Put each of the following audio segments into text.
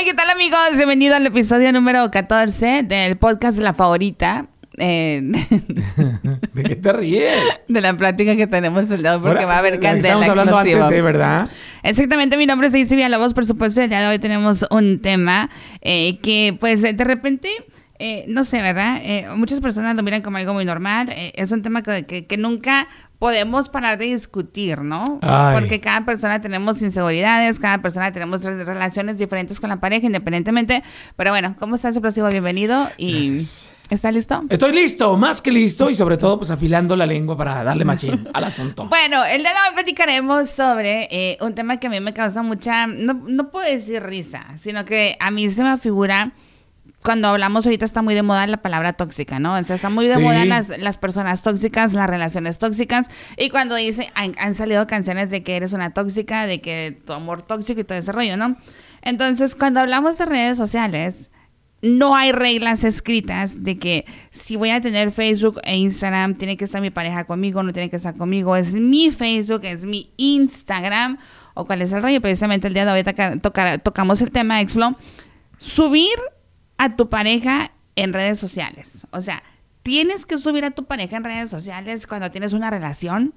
Hola, ¿qué tal amigos? Bienvenido al episodio número 14 del podcast La Favorita. Eh, ¿De qué te ríes? de la plática que tenemos el hoy, porque Ahora, va a haber candela Estamos hablando explosiva. antes de, ¿verdad? Exactamente, mi nombre es Daisy Villalobos, por supuesto, el día de hoy tenemos un tema eh, que pues de repente, eh, no sé, ¿verdad? Eh, muchas personas lo miran como algo muy normal, eh, es un tema que, que- que nunca podemos parar de discutir, ¿no? Ay. Porque cada persona tenemos inseguridades, cada persona tenemos re- relaciones diferentes con la pareja, independientemente, pero bueno, ¿cómo estás, explosivo? Bienvenido y... Gracias. ¿Está listo? Estoy listo, más que listo y sobre todo pues afilando la lengua para darle machín al asunto. Bueno, el día de hoy platicaremos sobre eh, un tema que a mí me causa mucha, no, no puedo decir risa, sino que a mí se me figura, cuando hablamos ahorita está muy de moda la palabra tóxica, ¿no? O sea, está muy de Sí. moda las, las personas tóxicas, las relaciones tóxicas, y cuando dice, han, han salido canciones de que eres una tóxica, de que tu amor tóxico y todo ese rollo, ¿no? Entonces, cuando hablamos de redes sociales, no hay reglas escritas de que si voy a tener Facebook e Instagram, tiene que estar mi pareja conmigo, no tiene que estar conmigo. Es mi Facebook, es mi Instagram. O cuál es el rollo. Precisamente el día de hoy tocar- tocamos el tema, Explo. Subir a tu pareja en redes sociales. O sea, tienes que subir a tu pareja en redes sociales cuando tienes una relación.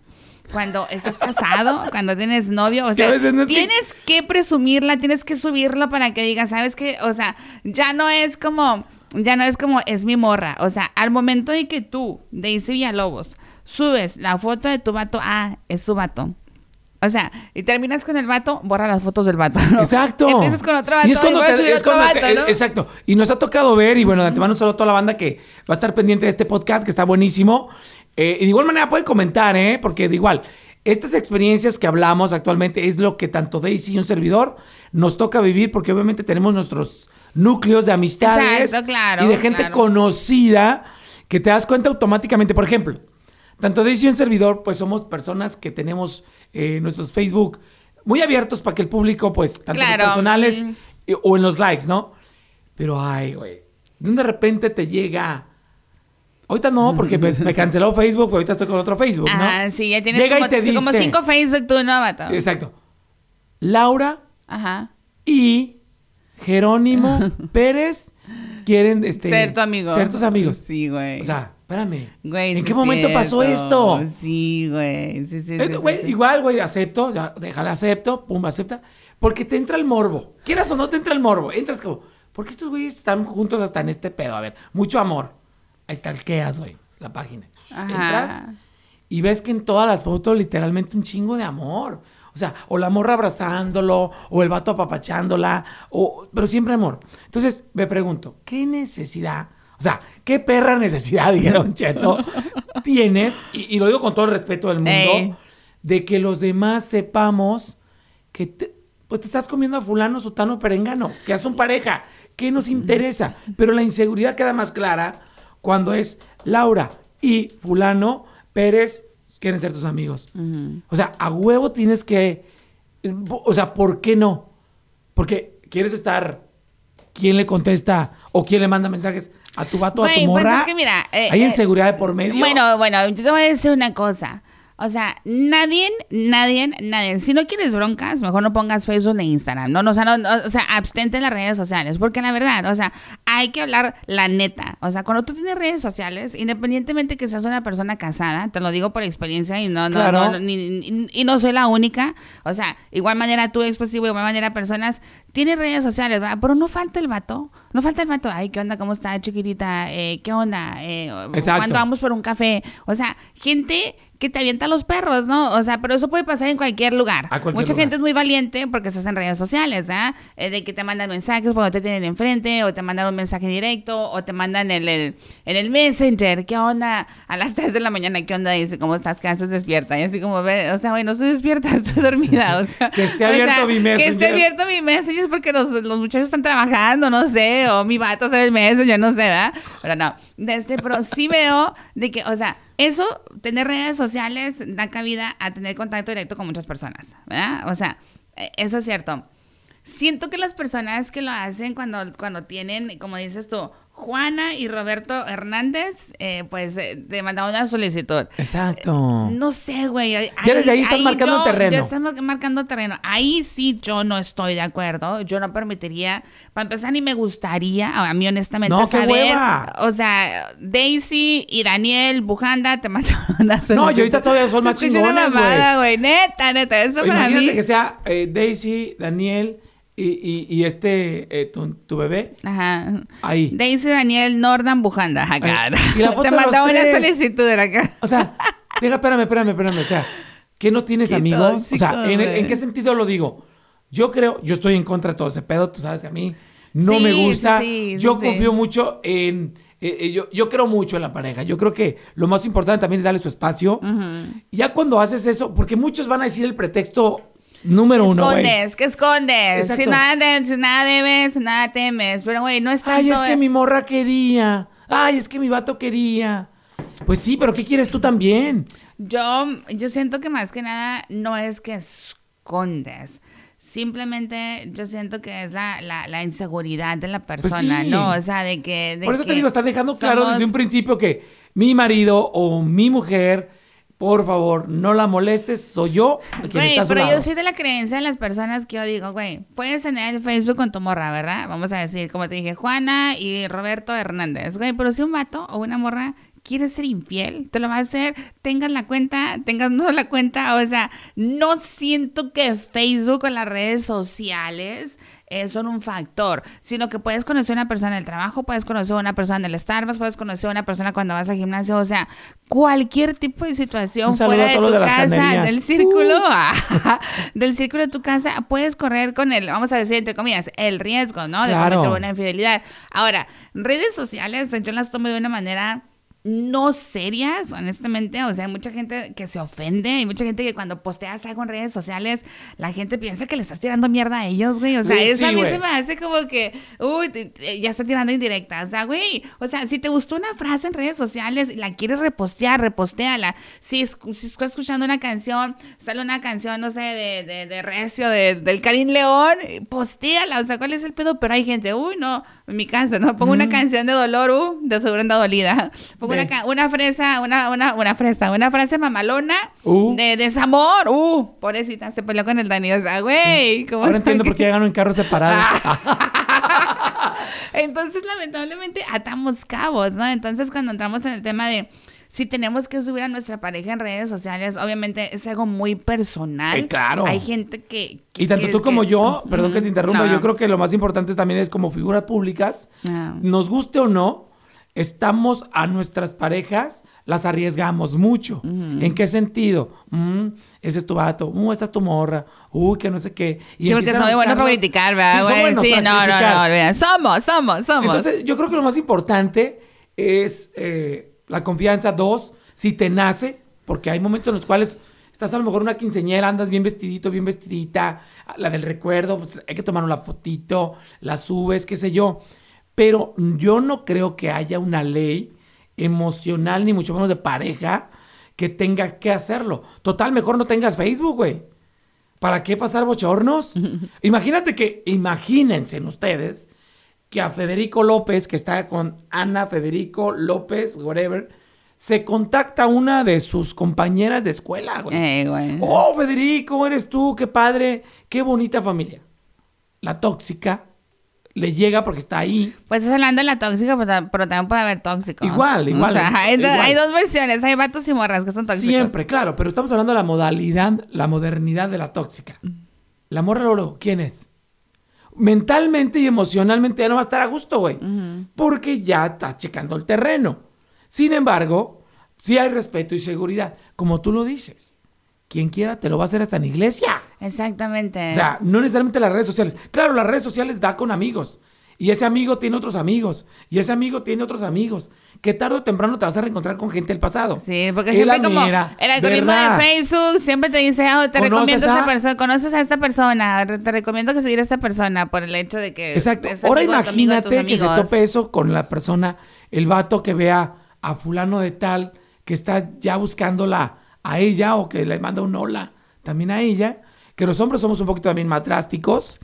Cuando estás casado, cuando tienes novio, o sea, no que- tienes que presumirla, tienes que subirla para que digas, ¿sabes qué? O sea, ya no es como, ya no es como, es mi morra. O sea, al momento de que tú, Daisy Villalobos, subes la foto de tu vato, ah, es su vato. O sea, y terminas con el vato, borra las fotos del vato. ¿no? Exacto. Empiezas con otro vato Y es cuando te- es te- vato, ¿no? Exacto. Y nos ha tocado ver, y bueno, de antemano solo toda la banda que va a estar pendiente de este podcast, que está buenísimo. Eh, y de igual manera pueden comentar, ¿eh? Porque de igual, estas experiencias que hablamos actualmente es lo que tanto Daisy y un servidor nos toca vivir, porque obviamente tenemos nuestros núcleos de amistades Exacto, claro, y de gente claro. conocida que te das cuenta automáticamente. Por ejemplo, tanto Daisy y un servidor, pues somos personas que tenemos eh, nuestros Facebook muy abiertos para que el público, pues, tanto los Claro, personales mm. eh, o en los likes, ¿no? Pero, ay, güey, de repente te llega... Ahorita no, porque pues, me canceló Facebook, pero ahorita estoy con otro Facebook, ¿no? Ah, sí, ya tienes Llega como, y te dice... como cinco Facebook tú, ¿no, vato? Exacto. Laura Ajá. y Jerónimo Pérez quieren este, ser tu amigo. Ser tus amigos. Sí, güey. O sea, espérame. Güey, ¿En qué momento pasó esto? Sí, güey. Sí, sí, Eh, sí, güey, sí. Igual, güey, acepto, ya, déjale acepto, pum, acepta. Porque te entra el morbo. Quieras o no, te entra el morbo. Entras como, ¿por qué estos güeyes están juntos hasta en este pedo? A ver, mucho amor. Ahí está el queas, güey, la página. Ajá. Entras y ves que en todas las fotos literalmente un chingo de amor. O sea, o la morra abrazándolo, o el vato apapachándola, o, pero siempre amor. Entonces, me pregunto, ¿qué necesidad? O sea, ¿qué perra necesidad, dijeron Cheto, tienes? Y, y lo digo con todo el respeto del mundo Ey. de que los demás sepamos que te, pues te estás comiendo a fulano, sutano, perengano, que son pareja. ¿Qué nos interesa? Pero la inseguridad queda más clara cuando es Laura y fulano, Pérez, quieren ser tus amigos. O sea, a huevo tienes que... O sea, ¿por qué no? Porque quieres estar... ¿Quién le contesta o quién le manda mensajes a tu vato, a tu pues morra? es que mira, eh, Hay eh, inseguridad de por medio. Bueno, bueno, yo te voy a decir una cosa. O sea, nadie, nadie, nadie. Si no quieres broncas, mejor no pongas Facebook ni Instagram. No, no, o sea, no, no, o sea, abstente de las redes sociales. Porque la verdad, o sea, hay que hablar la neta. O sea, cuando tú tienes redes sociales, independientemente que seas una persona casada, te lo digo por experiencia y no, no, Claro. no, ni- ni- y no soy la única. O sea, igual manera tú expresivo, igual manera personas, tienes redes sociales, ¿verdad? Pero no falta el vato. No falta el vato. Ay, ¿qué onda? ¿Cómo está, chiquitita? Eh, ¿Qué onda? Eh, Exacto. ¿Cuándo vamos por un café? O sea, gente que te avienta los perros, ¿no? O sea, pero eso puede pasar en cualquier lugar. A cualquier Mucha lugar. gente es muy valiente porque estás en redes sociales, ¿ah? Eh, de que te mandan mensajes cuando te tienen enfrente, o te mandan un mensaje directo, o te mandan el, el- en el Messenger, ¿qué onda? A las 3 de la mañana, ¿qué onda? Dice, ¿cómo estás? ¿Qué haces despierta? Y así como, ve, o sea, güey, no estoy despierta, estoy dormida. O sea, Que esté o sea, abierto mi Que esté Messenger. abierto mi Messenger porque los, los muchachos están trabajando, no sé, o mi vato está en el Messenger, no sé, ¿verdad? Pero no, de este, pero sí veo de que, o sea, eso, tener redes sociales da cabida a tener contacto directo con muchas personas, ¿verdad? O sea, eh, eso es cierto. Siento que las personas que lo hacen cuando, cuando tienen, como dices tú, Juana y Roberto Hernández, eh, pues eh, te mandaron una solicitud. Exacto. No sé, güey. ahí- Ya desde ahí estás ahí marcando yo- terreno. Ya estás marcando terreno. Ahí sí yo no estoy de acuerdo. Yo no permitiría, para empezar, ni me gustaría, a mí honestamente, No, qué saber. hueva. O sea, Daisy y Daniel Bujanda te mandaron una solicitud. No, y ahorita todavía son más chingones, güey. Neta, neta. Eso para mí. que sea eh, Daisy, Daniel y, y- y este, eh, tu, tu bebé, Ajá. ahí. Daisy Daniel Nordan Bujanda. Acá. Y la foto te mandaba una solicitud acá. O sea, deja, espérame, espérame, espérame. O sea, ¿qué no tienes Qué amigos? o sea, ¿en, qué sentido lo digo? Yo creo, yo estoy en contra de todo ese pedo, tú sabes que a mí no Sí, me gusta. sí, sí, yo confío mucho en... eh, eh, yo, yo creo mucho en la pareja. Yo creo que lo más importante también es darle su espacio. Ya cuando haces eso, porque muchos van a decir el pretexto número uno, güey. escondes? ¿Qué escondes? Si nada, de- si nada debes, nada temes. Pero, güey, no es tanto... Ay, es que mi morra quería. Ay, es que mi vato quería. Pues sí, pero ¿qué quieres tú también? Yo, yo siento que más que nada no es que escondes. Simplemente yo siento que es la, la, la inseguridad de la persona, Pues sí. ¿no? O sea, de que... de Por eso te digo, estás dejando claro desde un principio que mi marido o mi mujer, por favor, no la molestes, soy yo quien Güey, está a su pero lado. yo soy de la creencia de las personas que yo digo, güey, puedes tener el Facebook con tu morra, ¿verdad? Vamos a decir, como te dije, Juana y Roberto Hernández, güey, pero si un vato o una morra quiere ser infiel, te lo va a hacer, tengas la cuenta, tengas no la cuenta, o sea, no siento que Facebook o las redes sociales eh, son un factor, sino que puedes conocer a una persona en el trabajo, puedes conocer a una persona en el Starbucks, puedes conocer a una persona cuando vas al gimnasio, o sea, cualquier tipo de situación fuera de tu de casa, del círculo, ajá, del círculo de tu casa, puedes correr con el, vamos a decir entre comillas, el riesgo, ¿no? De Claro. cometer una infidelidad. Ahora, redes sociales, yo las tomo de una manera no serias, honestamente. O sea, hay mucha gente que se ofende, hay mucha gente que cuando posteas algo en redes sociales, la gente piensa que le estás tirando mierda a ellos, güey. O sea, Sí, eso a mí güey. se me hace como que, uy, ya está tirando indirecta. O sea, güey, o sea, si te gustó una frase en redes sociales y la quieres repostear, repostéala. Si, escu- si estás escuchando una canción, sale una canción, no sé, de, de, de Recio, de- del Karim León, postéala. O sea, ¿cuál es el pedo? Pero hay gente, uy, no, en mi casa, ¿no? Pongo una canción de dolor, uh, de seguro anda dolida. Pongo una, una fresa, una, una, una fresa, una frase mamalona Uh. de desamor, uh, pobrecita, se peleó con el Dani. O sea, güey, ¿cómo Ahora entiendo por qué llegaron en carros separados. Entonces, lamentablemente, atamos cabos, ¿no? Entonces, cuando entramos en el tema de si tenemos que subir a nuestra pareja en redes sociales, obviamente es algo muy personal. Eh, claro. Hay gente que... que- Y tanto que- tú como que- yo, perdón que te interrumpa, No. yo creo que lo más importante también es como figuras públicas, Ah. nos guste o no, estamos a nuestras parejas, las arriesgamos mucho. ¿En qué sentido? Mm, ese es tu vato, uh, esta es tu morra, uy, que no sé qué. Y Sí, porque empiezan a soy bueno para criticar, ¿verdad, Sí, son güey? buenos Sí, no, no, no. Somos, somos, somos. Entonces, yo creo que lo más importante es eh, la confianza. Dos, si te nace, porque hay momentos en los cuales estás a lo mejor una quinceñera, andas bien vestidito, bien vestidita, la del recuerdo, pues hay que tomar una fotito, la subes, qué sé yo. Pero yo no creo que haya una ley emocional, ni mucho menos de pareja, que tenga que hacerlo. Total, mejor no tengas Facebook, güey. ¿Para qué pasar bochornos? Imagínate que, imagínense ustedes, que a Federico López, que está con Ana Federico López, whatever, se contacta una de sus compañeras de escuela, güey. Eh, güey. Oh, Federico, eres tú, qué padre, qué bonita familia. La tóxica le llega porque está ahí. Pues estás hablando de la tóxica, pero, ta- pero también puede haber tóxico. Igual, igual, O sea, hay, do- igual. hay dos versiones. Hay vatos y morras que son tóxicos. Siempre, claro, pero estamos hablando de la modalidad, la modernidad de la tóxica. La morra Lolo, ¿quién es? Mentalmente y emocionalmente ya no va a estar a gusto, güey. Porque ya está checando el terreno. Sin embargo, sí hay respeto y seguridad. Como tú lo dices. Quien quiera te lo va a hacer hasta en iglesia. Exactamente. O sea, no necesariamente las redes sociales. Claro, las redes sociales da con amigos. Y ese amigo tiene otros amigos. Y ese amigo tiene otros amigos. Que tarde o temprano te vas a reencontrar con gente del pasado. Sí, porque Es siempre como el algoritmo verdad. de Facebook siempre te dice, oh, te ¿Conoces recomiendo a esta persona, conoces a esta persona, te recomiendo que seguir a esta persona por el hecho de que Exacto. Ahora tu amigo, imagínate que se tope eso con la persona, el vato que vea a fulano de tal que está ya buscándola a ella o que le manda un hola también a ella. Que los hombres somos un poquito también más drásticos.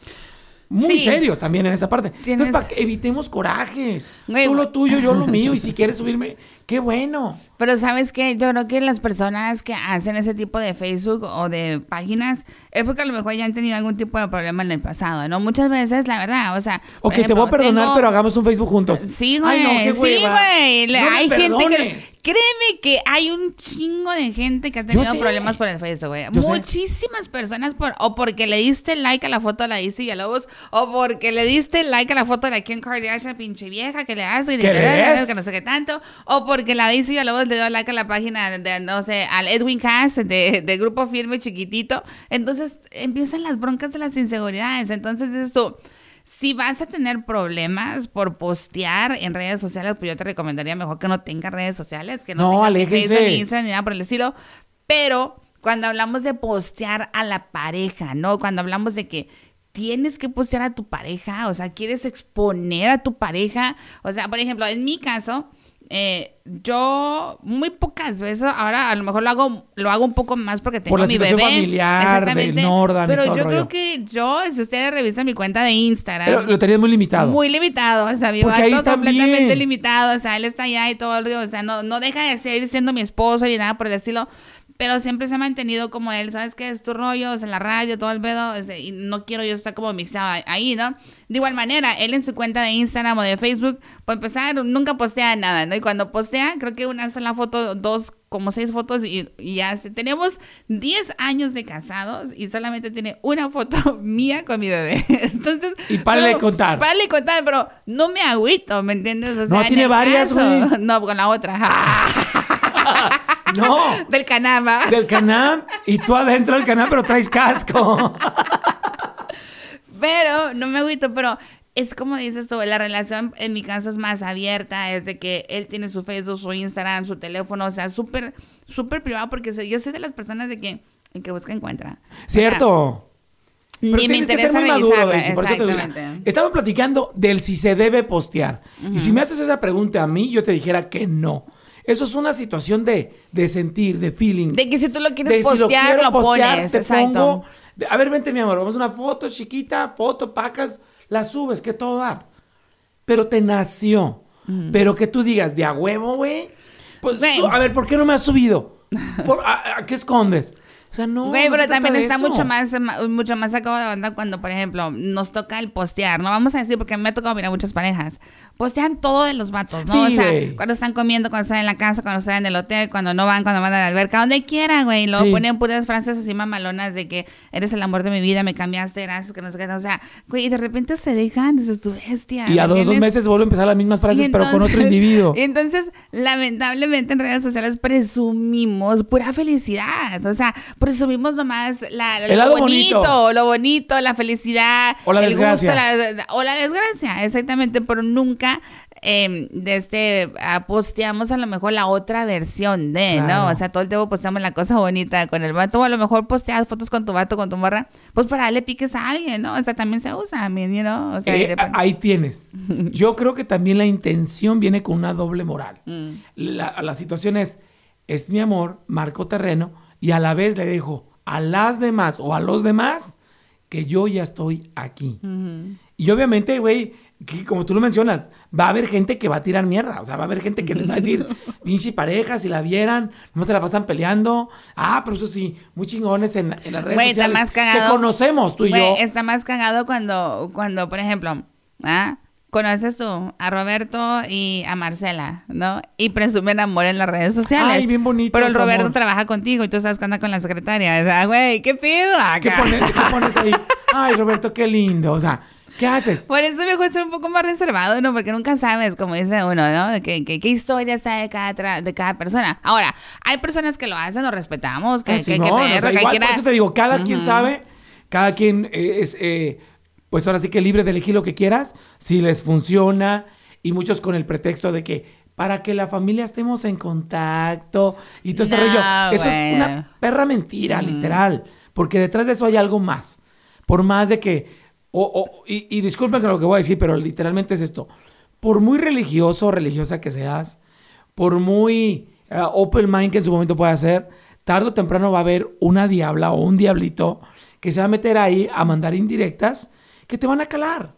Muy Sí. serios también en esa parte. Tienes- Entonces, para que evitemos corajes. Güey, Tú lo tuyo, yo lo mío. Y si quieres subirme, qué bueno. Pero sabes que yo creo que las personas que hacen ese tipo de Facebook o de páginas es porque a lo mejor ya han tenido algún tipo de problema en el pasado, ¿no? Muchas veces, la verdad, o sea... Ok, te voy a ejemplo, perdonar, tengo- pero hagamos un Facebook juntos. Sí, güey. Ay, no, qué sí, güey. Le- me hay gente que. Créeme que hay un chingo de gente que ha tenido problemas por el Facebook, güey. Sé. Muchísimas personas por, o porque le diste like a la foto de la Izzy Villalobos, o porque le diste like a la foto de la Kim Kardashian, pinche vieja, que le hace y ¿Qué ves? que no sé qué tanto, o porque la Izzy Villalobos le dio like a la página de, no sé, al Edwin Cass de, de Grupo Firme Chiquitito. Entonces empiezan las broncas de las inseguridades. Entonces dices tú. Si vas a tener problemas por postear en redes sociales, pues yo te recomendaría mejor que no tengas redes sociales, que no, No, tengas. Facebook, ni Instagram, ni nada por el estilo. Pero cuando hablamos de postear a la pareja, ¿no? Cuando hablamos de que tienes que postear a tu pareja, o sea, quieres exponer a tu pareja, o sea, por ejemplo, en mi caso, eh, yo muy pocas veces, ahora a lo mejor lo hago, lo hago un poco más porque tengo Por la mi bebé. familiar, del Exactamente. Y Pero el yo rollo. creo que yo, si ustedes revisan mi cuenta de Instagram, Pero lo tenías muy limitado. muy limitado, o sea, mi Porque ahí vato está completamente bien. limitado, o sea, él está allá y todo el río, o sea, no, no deja de ser siendo mi esposo ni nada por el estilo, pero siempre se ha mantenido como él, ¿sabes qué? Es tu rollo, sea, en la radio, todo el pedo, o sea, y no quiero yo estar como mixado ahí, ¿no? De igual manera, él en su cuenta de Instagram o de Facebook, por empezar, nunca postea nada, ¿no? Y cuando postea, creo que una sola foto, dos como seis fotos y, y ya se- tenemos 10 años de casados y solamente tiene una foto mía con mi bebé. Entonces, Y párale de contar. Párale de contar, pero no me agüito, ¿me entiendes? O sea, No, en tiene varias, güey. No, con la otra. No. Del canama. Del canal y tú adentro del canal, pero traes casco. Pero no me agüito, pero es como dices tú, la relación en mi caso es más abierta, es de que él tiene su Facebook, su Instagram, su teléfono, o sea, súper, súper privado, porque yo soy de las personas de que el que busca encuentra. Cierto. Pero ni me tienes que interesa ser muy maduro, Daisy, por eso te digo. Estamos platicando del si se debe postear. Y si me haces esa pregunta a mí, yo te dijera que no. Eso es una situación de, de sentir, de feeling. De que si tú lo quieres De si postear, quiero lo postear, pones, te exacto. pongo. a ver, vente, mi amor, vamos a una foto chiquita, foto, pacas, la subes, que todo dar. Pero te nació. Pero que tú digas, de a huevo, güey. Pues, a ver, ¿por qué no me has subido? ¿Por- a, a qué escondes? O sea, no. Güey, pero también está eso. mucho más, mucho más sacado de onda cuando, por ejemplo, nos toca el postear. No vamos a decir porque me ha tocado mirar muchas parejas. Postean todo de los vatos, ¿no? Sí, o sea, cuando están comiendo, cuando están en la casa, cuando están en el hotel, cuando no van, cuando van a la alberca, donde quiera, güey. Luego Sí. ponen puras frases así mamalonas de que eres el amor de mi vida, me cambiaste, gracias, que no sé qué. O sea, güey, y de repente se dejan, dices tu bestia. Y a ¿me dos, dos meses vuelve a empezar las mismas frases, pero con otro individuo. y entonces, lamentablemente en redes sociales presumimos pura felicidad. O sea, presumimos nomás la, El lo lado bonito, bonito. lo bonito, la felicidad. O la el desgracia. gusto, la- o la desgracia, exactamente. Pero nunca eh, de este, posteamos a lo mejor la otra versión de, Claro. ¿no? O sea, todo el tiempo posteamos la cosa bonita con el vato. O a lo mejor posteas fotos con tu vato, con tu morra. Pues para darle piques a alguien, ¿no? O sea, también se usa, I mean, you know? O sea, Eh, ahí tienes. Yo creo que también la intención viene con una doble moral. Mm. La, la situación es, es mi amor, marco terreno, y a la vez le dejo a las demás o a los demás que yo ya estoy aquí. Y obviamente, güey, como tú lo mencionas, va a haber gente que va a tirar mierda. O sea, va a haber gente que les va a decir, pinche pareja, si la vieran, no se la pasan peleando. Ah, pero eso sí, muy chingones en, en las redes está sociales. más cagado. Que conocemos tú y yo. está más cagado cuando, cuando por ejemplo, ¿ah? Conoces tú a Roberto y a Marcela, ¿no? Y presumen amor en las redes sociales. Ay, bien bonito Pero el Roberto amor. trabaja contigo y tú sabes que anda con la secretaria. O sea, güey, ¿qué pido ¿Qué acá? pones, qué pones ahí? Ay, Roberto, qué lindo. O sea, ¿qué haces? Por eso mejor ser un poco más reservado, ¿no? Porque nunca sabes, como dice uno, ¿no? Que- qué historia está de cada, de cada persona. Ahora, hay personas que lo hacen, lo respetamos, que, Ah, que, Simón, que o por eso te digo, cada quien sabe, cada quien es, eh, pues ahora sí que libre de elegir lo que quieras, si les funciona, y muchos con el pretexto de que para que la familia estemos en contacto y todo ese rollo. Eso es una perra mentira, literal, porque detrás de eso hay algo más. Por más de que, o- o- y, y disculpen con lo que voy a decir, pero literalmente es esto. Por muy religioso o religiosa que seas, por muy eh, open mind que en su momento pueda ser, tarde o temprano va a haber una diabla o un diablito que se va a meter ahí a mandar indirectas que te van a calar.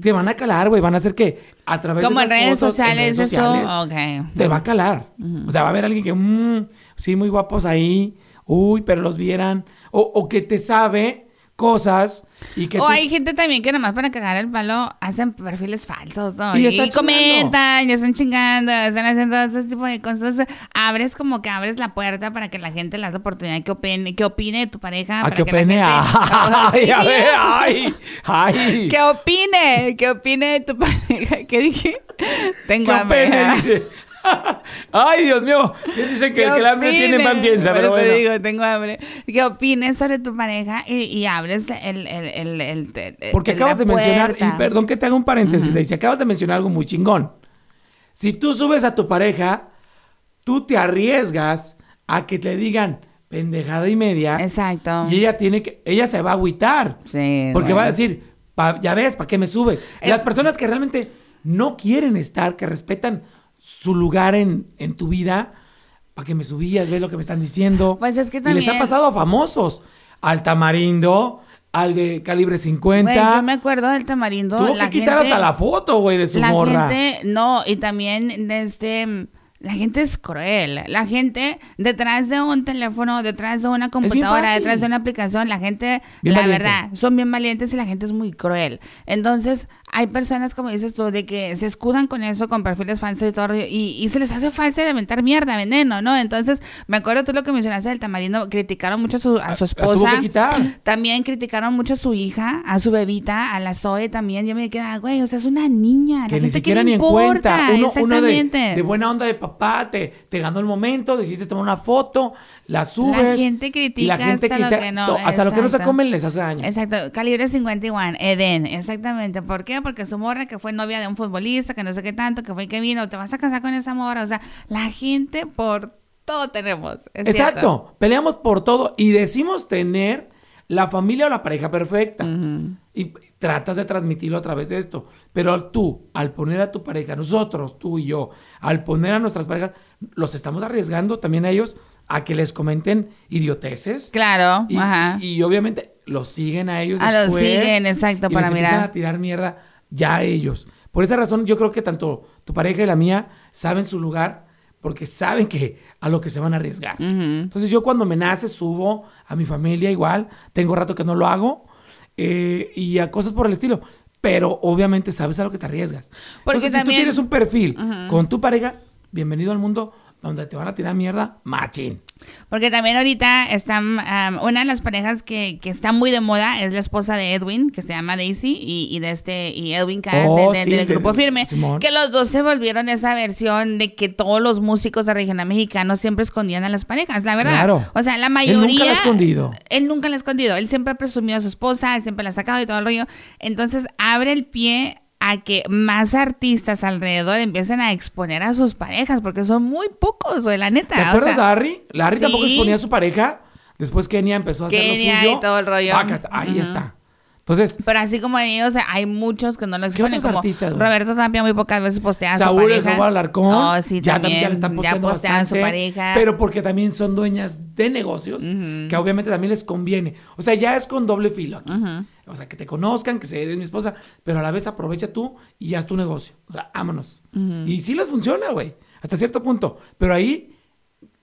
Te van a calar, güey. Van a hacer que a través Como de en esas redes fotos, sociales, redes esto. sociales, Ok. te va a calar. O sea, va a haber alguien que, mm, sí, muy guapos ahí. Uy, pero los vieran. O, o que te sabe cosas y que O tú- hay gente también que nomás para cagar el palo hacen perfiles falsos, ¿no? Y Y, comentan, y están chingando, están haciendo todo ese tipo de cosas. Entonces, abres como que abres la puerta para que la gente le dé oportunidad que opine, que opine de tu pareja. a para que que la opine. gente- Ay, a ver, ay, ay. Que opine, que opine de tu pareja. ¿Qué dije? Tengo ¿Qué hambre. Ay, Dios mío. Dicen que el que el hambre tiene pan piensa, pero bueno. digo, tengo hambre. Que opines sobre tu pareja y, y hables el... el, el, Porque acabas de mencionar, y perdón que te haga un paréntesis, ahí, si acabas de mencionar algo muy chingón. Si tú subes a tu pareja, tú te arriesgas a que te digan pendejada y media. Exacto. Y ella tiene que, ella se va a agüitar. Sí, Porque va a decir, "Pa- ya ves, ¿para qué me subes? Es- Las personas que realmente no quieren estar, que respetan su lugar en, en tu vida, ¿para qué me subías? ¿Ves lo que me están diciendo? Pues es que Y les ha también- pasado a famosos. Al Tamarindo, al de calibre 50. Güey, yo me acuerdo del tamarindo. Tuvo la que quitar gente- hasta la foto, güey, de su la morra. gente, no, y también desde... La gente es cruel. La gente detrás de un teléfono, detrás de una computadora, detrás de una aplicación, la gente, Bien la valiente. verdad, son bien valientes y la gente es muy cruel. Entonces, hay personas, como dices tú, de que se escudan con eso, con perfiles falsos y todo, y, y se les hace fácil de aventar mierda, veneno, ¿no? Entonces, me acuerdo tú lo que mencionaste del tamarindo, criticaron mucho a su, a su La tuvo esposa. quitar. También criticaron mucho a su hija, a su bebita, a la Zoe también. Yo me quedé, güey, o sea, es una niña. la que ni gente, ¿qué siquiera ni en importa? cuenta. Uno, uno de, Exactamente. de buena onda de papá, te, te ganó el momento, decidiste tomar una foto, la subes. gente critica hasta lo que no, to- hasta lo que no se comen les hace daño. Exacto, calibre 51, Eden, exactamente. ¿Por qué? Porque su morra que fue novia de un futbolista, que no sé qué tanto, que fue y que vino, te vas a casar con esa morra. O sea, la gente por todo tenemos. Exacto. cierto. Peleamos por todo y decimos tener la familia o la pareja perfecta. Y tratas de transmitirlo a través de esto. Pero tú, al poner a tu pareja, nosotros, tú y yo, al poner a nuestras parejas, los estamos arriesgando también a ellos a que les comenten idioteces. Claro, Y, ajá. y- y obviamente los siguen a ellos Ah, los después. siguen, exacto, y para les empiezan mirar. a tirar mierda ya a ellos. Por esa razón, yo creo que tanto tu pareja y la mía saben su lugar porque saben que a lo que se van a arriesgar. Entonces, yo cuando me nace, subo a mi familia igual. Tengo rato que no lo hago eh, y a cosas por el estilo. Pero obviamente sabes a lo que te arriesgas. Porque Entonces, si tú tienes un perfil con tu pareja, bienvenido al mundo donde te van a tirar mierda, machín. Porque también ahorita están, am, una de las parejas que, que está muy de moda es la esposa de Edwin, que se llama Daisy, y, y de este, y Edwin Cass, Oh, de- de- sí, del de- grupo firme, Simón. que los dos se volvieron esa versión de que todos los músicos de regional mexicano siempre escondían a las parejas, la verdad. Claro. O sea, la Él mayoría. nunca la ha escondido. Él nunca la ha escondido. Él siempre ha presumido a su esposa, él siempre la ha sacado y todo el rollo. Entonces abre el pie a que más artistas alrededor empiecen a exponer a sus parejas, porque son muy pocos, güey, la neta. ¿Te o acuerdas sea, de Larry? Larry tampoco sí. exponía a su pareja. Después Kenia empezó a hacer Kenia lo y suyo. todo el rollo. Ahí está. Entonces, Pero así como ellos, hay muchos que no lo ¿Qué exponen. otros Como artistas? Roberto Tapia muy pocas veces postea a su Saúl el pareja. Jaguar Alarcón. Oh, sí, ya también. ya le están posteando ya postean a su bastante, pareja. Pero porque también son dueñas de negocios, que obviamente también les conviene. O sea, ya es con doble filo aquí. O sea, que te conozcan, que se eres mi esposa, pero a la vez aprovecha tú y haz tu negocio. O sea, vámonos. Y sí les funciona, güey. Hasta cierto punto. Pero ahí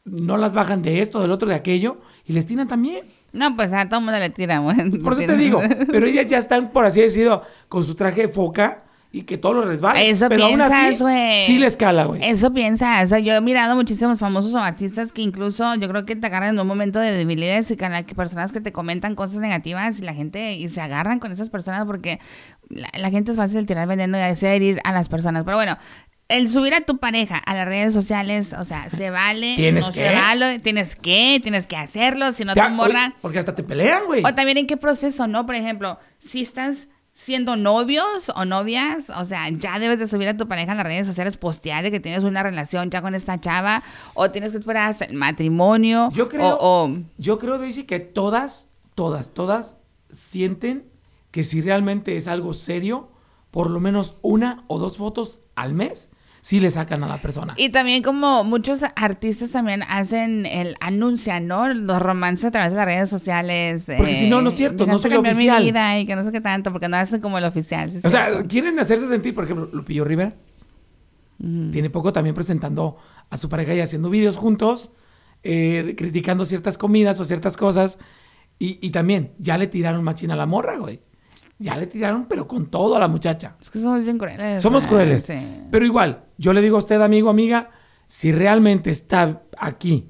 no las bajan de esto, del otro, de aquello, y les tiran también. No, pues a todo mundo le tira, güey. Por eso te digo. Pero ellas ya están, por así decirlo, con su traje de foca y que todo lo resbala. Eso pero aún piensas, así, güey. sí les cala, güey. Eso piensa, o sea, yo he mirado muchísimos famosos o artistas que incluso yo creo que te agarran en un momento de debilidades y que, personas que te comentan cosas negativas y la gente y se agarran con esas personas porque la, la gente es fácil de tirar veneno y hacer herir a las personas. Pero bueno, el subir a tu pareja a las redes sociales, o sea, se vale, ¿Tienes no que? se vale, tienes que, tienes que hacerlo, si no te morra. oye, porque hasta te pelean, güey. O también en qué proceso, ¿no? Por ejemplo, si estás siendo novios o novias, o sea, ya debes de subir a tu pareja en las redes sociales, postear de que tienes una relación ya con esta chava, o tienes que esperar hasta el matrimonio. Yo creo, O, o- yo creo, Daisy, que todas, todas, todas sienten que si realmente es algo serio, por lo menos una o dos fotos al mes sí le sacan a la persona. Y también como muchos artistas también hacen el anuncian, ¿no? Los romances a través de las redes sociales. Porque si no, no es cierto, no soy cambió oficial. mi vida y que no sé qué tanto, porque no hacen como el oficial. ¿sí es O sea, quieren hacerse sentir, por ejemplo, Lupillo Rivera. Tiene poco también presentando a su pareja y haciendo videos juntos, eh, criticando ciertas comidas o ciertas cosas. Y, y también, ya le tiraron machina a la morra, güey. Ya le tiraron, pero con todo a la muchacha. Es que somos bien crueles. Somos crueles. Sí. Pero igual, yo le digo a usted, amigo, amiga, si realmente está aquí,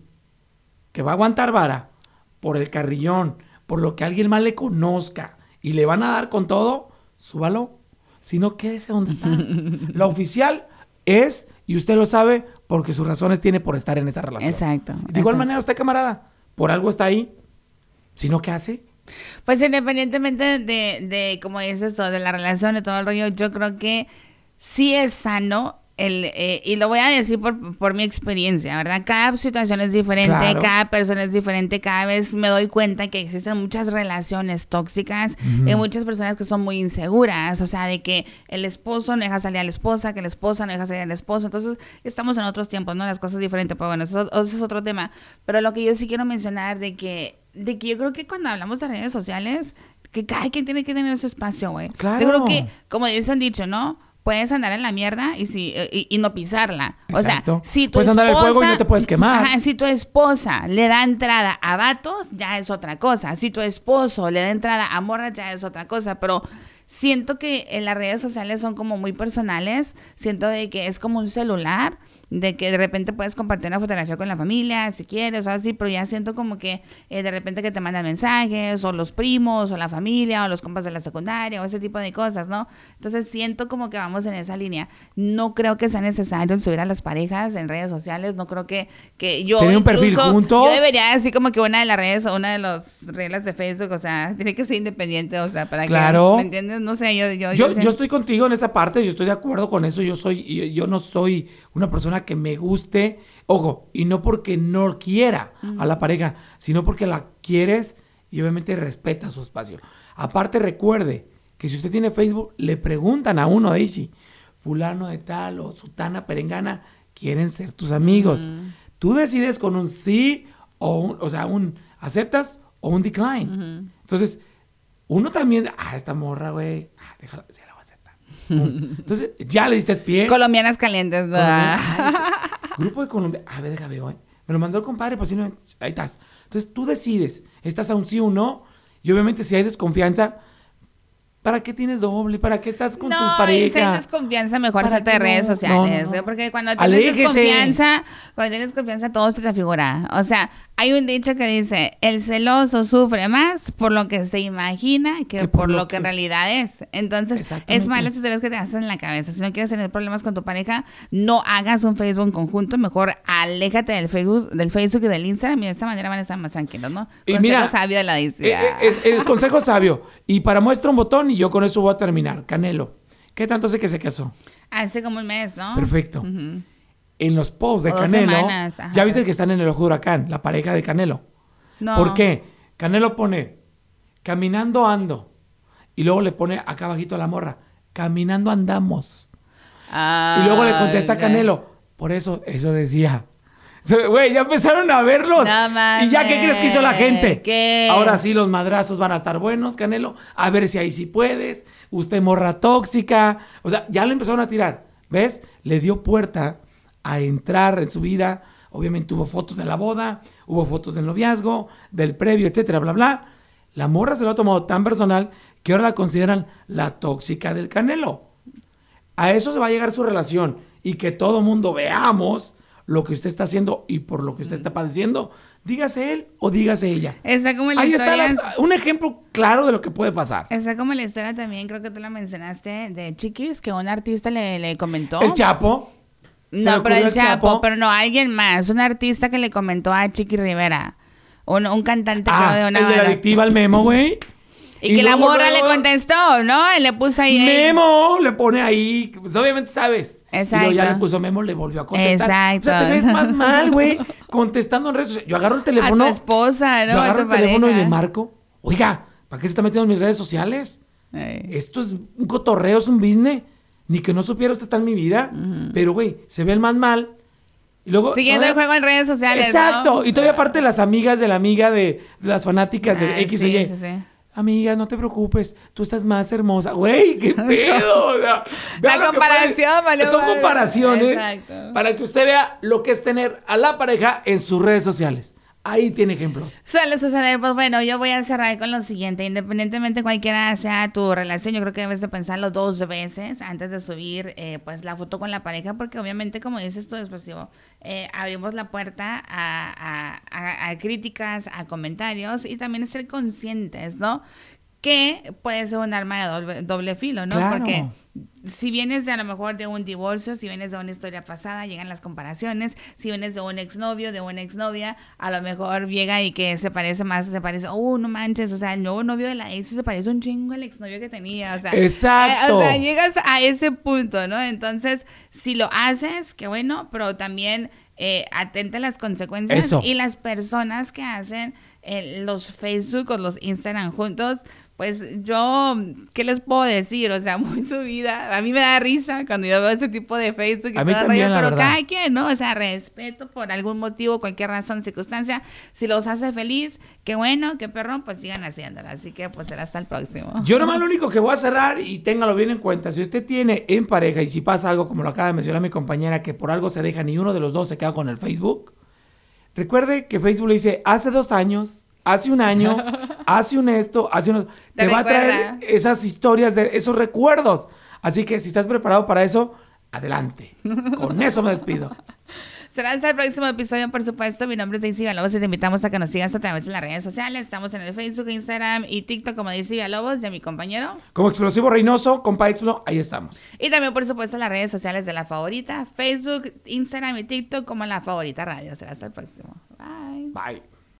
que va a aguantar vara por el carrillón, por lo que alguien más le conozca y le van a dar con todo, súbalo. Si no, quédese donde está. La oficial es, y usted lo sabe, porque sus razones tiene por estar en esa relación. Exacto. De igual exacto. manera, usted, camarada, por algo está ahí. Si no, ¿qué hace? Pues independientemente de, de, como dices, todo, de la relación y todo el rollo, yo creo que sí es sano. El, eh, y lo voy a decir por, por mi experiencia, ¿verdad? Cada situación es diferente, Claro. cada persona es diferente, cada vez me doy cuenta que existen muchas relaciones tóxicas y muchas personas que son muy inseguras, o sea, de que el esposo no deja salir a la esposa, que la esposa no deja salir al esposo, entonces estamos en otros tiempos, ¿no? Las cosas diferentes, pero bueno, eso, eso es otro tema. Pero lo que yo sí quiero mencionar de que, de que yo creo que cuando hablamos de redes sociales, que cada quien tiene que tener su espacio, güey. Claro. Yo creo que, como dicen dicho, ¿no? Puedes andar en la mierda y, si, y, y no pisarla. O sea, Exacto. si tu Puedes andar en el fuego y esposa- no te puedes quemar. Ajá, si tu esposa le da entrada a vatos, ya es otra cosa. Si tu esposo le da entrada a morras, ya es otra cosa. Pero siento que en las redes sociales son como muy personales. Siento de que es como un celular. De que de repente puedes compartir una fotografía con la familia, si quieres, o así, pero ya siento como que eh, de repente que te mandan mensajes, o los primos, o la familia, o los compas de la secundaria, o ese tipo de cosas, ¿no? Entonces siento como que vamos en esa línea. No creo que sea necesario subir a las parejas en redes sociales, no creo que, que yo. Un perfil juntos. Yo debería así como que una de las redes, o una de las reglas de Facebook, o sea, tiene que ser independiente, o sea, para Claro. que. ¿Me entiendes? No sé, yo. Yo, Yo, sé- yo estoy contigo en esa parte, yo estoy de acuerdo con eso. Yo soy, yo, yo no soy una persona que me guste, ojo, y no porque no quiera a la pareja, sino porque la quieres y obviamente respeta su espacio. Aparte, recuerde que si usted tiene Facebook, le preguntan a uno, Daisy, fulano de tal o sutana perengana, quieren ser tus amigos. Tú decides con un sí o un, o sea, un aceptas o un decline. Entonces, uno también, ah, esta morra, güey, ah, déjala, se la voy a aceptar. Entonces, ya le diste pie. Colombianas calientes, Ay, Grupo de Colombia. A ver, déjame ¿eh? Me lo mandó el compadre, pues si no. Ahí estás. Entonces tú decides, ¿estás a un sí o no? Y obviamente si hay desconfianza, ¿para qué tienes doble? ¿Para qué estás con tus No, y si hay parejas? desconfianza, mejor ¿Para salte de redes no? sociales. No, no. ¿eh? Porque cuando tienes Aléjese. desconfianza, cuando tienes confianza, todo se te figura. O sea, hay un dicho que dice: el celoso sufre más por lo que se imagina que, Que por, lo que en realidad es. Entonces, es más las historias que te hacen en la cabeza. Si no quieres tener problemas con tu pareja, no hagas un Facebook en conjunto. Mejor aléjate del Facebook, del Facebook y del Instagram. Y de esta manera van a estar más tranquilos, ¿no? Y Consejo mira, sabio de la Eh, distancia. eh, es, es consejo sabio. Y para muestra un botón y yo con eso voy a terminar. Canelo. ¿Qué tanto sé que se casó? Hace como un mes, ¿no? Perfecto. En los posts de dos Canelo, semanas, ya viste que están en el ojo de huracán, la pareja de Canelo. No. ¿Por qué? Canelo pone, caminando ando. Y luego le pone acá abajito a la morra, caminando andamos. Ah, y luego le contesta a Canelo, por eso, eso decía. Güey, ya empezaron a verlos. No ¿Y ya qué crees que hizo la gente? ¿qué? Ahora sí, los madrazos van a estar buenos, Canelo. A ver si ahí sí puedes. Usted morra tóxica. O sea, ya le empezaron a tirar. ¿Ves? Le dio puerta a entrar en su vida. Obviamente hubo fotos de la boda, hubo fotos del noviazgo, del previo, etcétera, bla, bla. La morra se lo ha tomado tan personal que ahora la consideran la tóxica del Canelo. A eso se va a llegar su relación y que todo mundo veamos lo que usted está haciendo y por lo que usted está padeciendo, dígase él o dígase ella. Está como la Ahí está la- un ejemplo claro de lo que puede pasar. Está como la historia también, creo que tú la mencionaste, de Chiquis, que un artista le, le comentó. El Chapo. No, pero el Chapo, pero no, alguien más. Un artista que le comentó a Chiqui Rivera. Un, un cantante Ah, creo, de una el de la adictiva al Memo, güey. Y, que la morra luego, le contestó, ¿no? Él le puso ahí. Memo le pone ahí, pues obviamente sabes. Y luego ya Exacto. le puso Memo, le volvió a contestar. Exacto. O sea, te ves más mal, güey, contestando en redes sociales. Yo agarro el A tu teléfono. esposa, ¿no? yo agarro el teléfono y le marco. Oiga, ¿para qué se está metiendo en mis redes sociales? Ay. Esto es un cotorreo, es un business. Ni que no supiera usted está en mi vida. Pero, güey, se ve el más mal. Y luego, Siguiendo el juego en redes sociales. Exacto. ¿no? Y todavía aparte las amigas de la amiga de, de las fanáticas de Ah, X sí, o Y. sí, sí. Amiga, no te preocupes, tú estás más hermosa. Güey, qué pedo. O sea, vea La comparación, valió Son comparaciones Exacto. para que usted vea lo que es tener a la pareja en sus redes sociales. Ahí tiene ejemplos. Suele suceder, pues bueno, yo voy a cerrar con lo siguiente. Independientemente cualquiera sea tu relación, yo creo que debes de pensarlo dos veces antes de subir eh, pues la foto con la pareja, porque obviamente, como dices tú, expresivo, eh, abrimos la puerta a- a- a críticas, a comentarios y también ser conscientes, ¿no? Que puede ser un arma de doble, doble filo, ¿no? Claro. Porque si vienes de a lo mejor de un divorcio, si vienes de una historia pasada, llegan las comparaciones. Si vienes de un exnovio, de una exnovia, a lo mejor llega y que se parece más, se parece, oh, no manches, o sea, el nuevo novio de la ex se parece un chingo al exnovio que tenía, o sea. Exacto. eh, o sea, llegas a ese punto, ¿no? Entonces, si lo haces, qué bueno, pero también eh, atente a las consecuencias Eso. y las personas que hacen eh, los Facebook o los Instagram juntos, pues yo, ¿qué les puedo decir? O sea, muy subida. A mí me da risa cuando yo veo ese tipo de Facebook y A mí todo también, rollo, pero verdad. cada quien, ¿no? O sea, respeto por algún motivo, cualquier razón, circunstancia. Si los hace feliz, qué bueno, qué perro, pues sigan haciéndolo. Así que, pues será hasta el próximo. Yo nomás lo único que voy a cerrar y téngalo bien en cuenta, si usted tiene en pareja y si pasa algo como lo acaba de mencionar mi compañera, que por algo se deja ni uno de los dos se queda con el Facebook, recuerde que Facebook le dice, hace dos años, hace un año, hace un esto, hace un... Te, Te va a traer esas historias, de esos recuerdos. Así que si estás preparado para eso, adelante. Con eso me despido. Será hasta el próximo episodio, por supuesto. Mi nombre es Daisy Villalobos y te invitamos a que nos sigas a través de las redes sociales. Estamos en el Facebook, Instagram y TikTok como Daisy Villalobos y a mi compañero. Como explosivo Reynoso, compa Explo, ahí estamos. Y también, por supuesto, las redes sociales de La Favorita, Facebook, Instagram y TikTok como La Favorita Radio. Será hasta el próximo. Bye. Bye.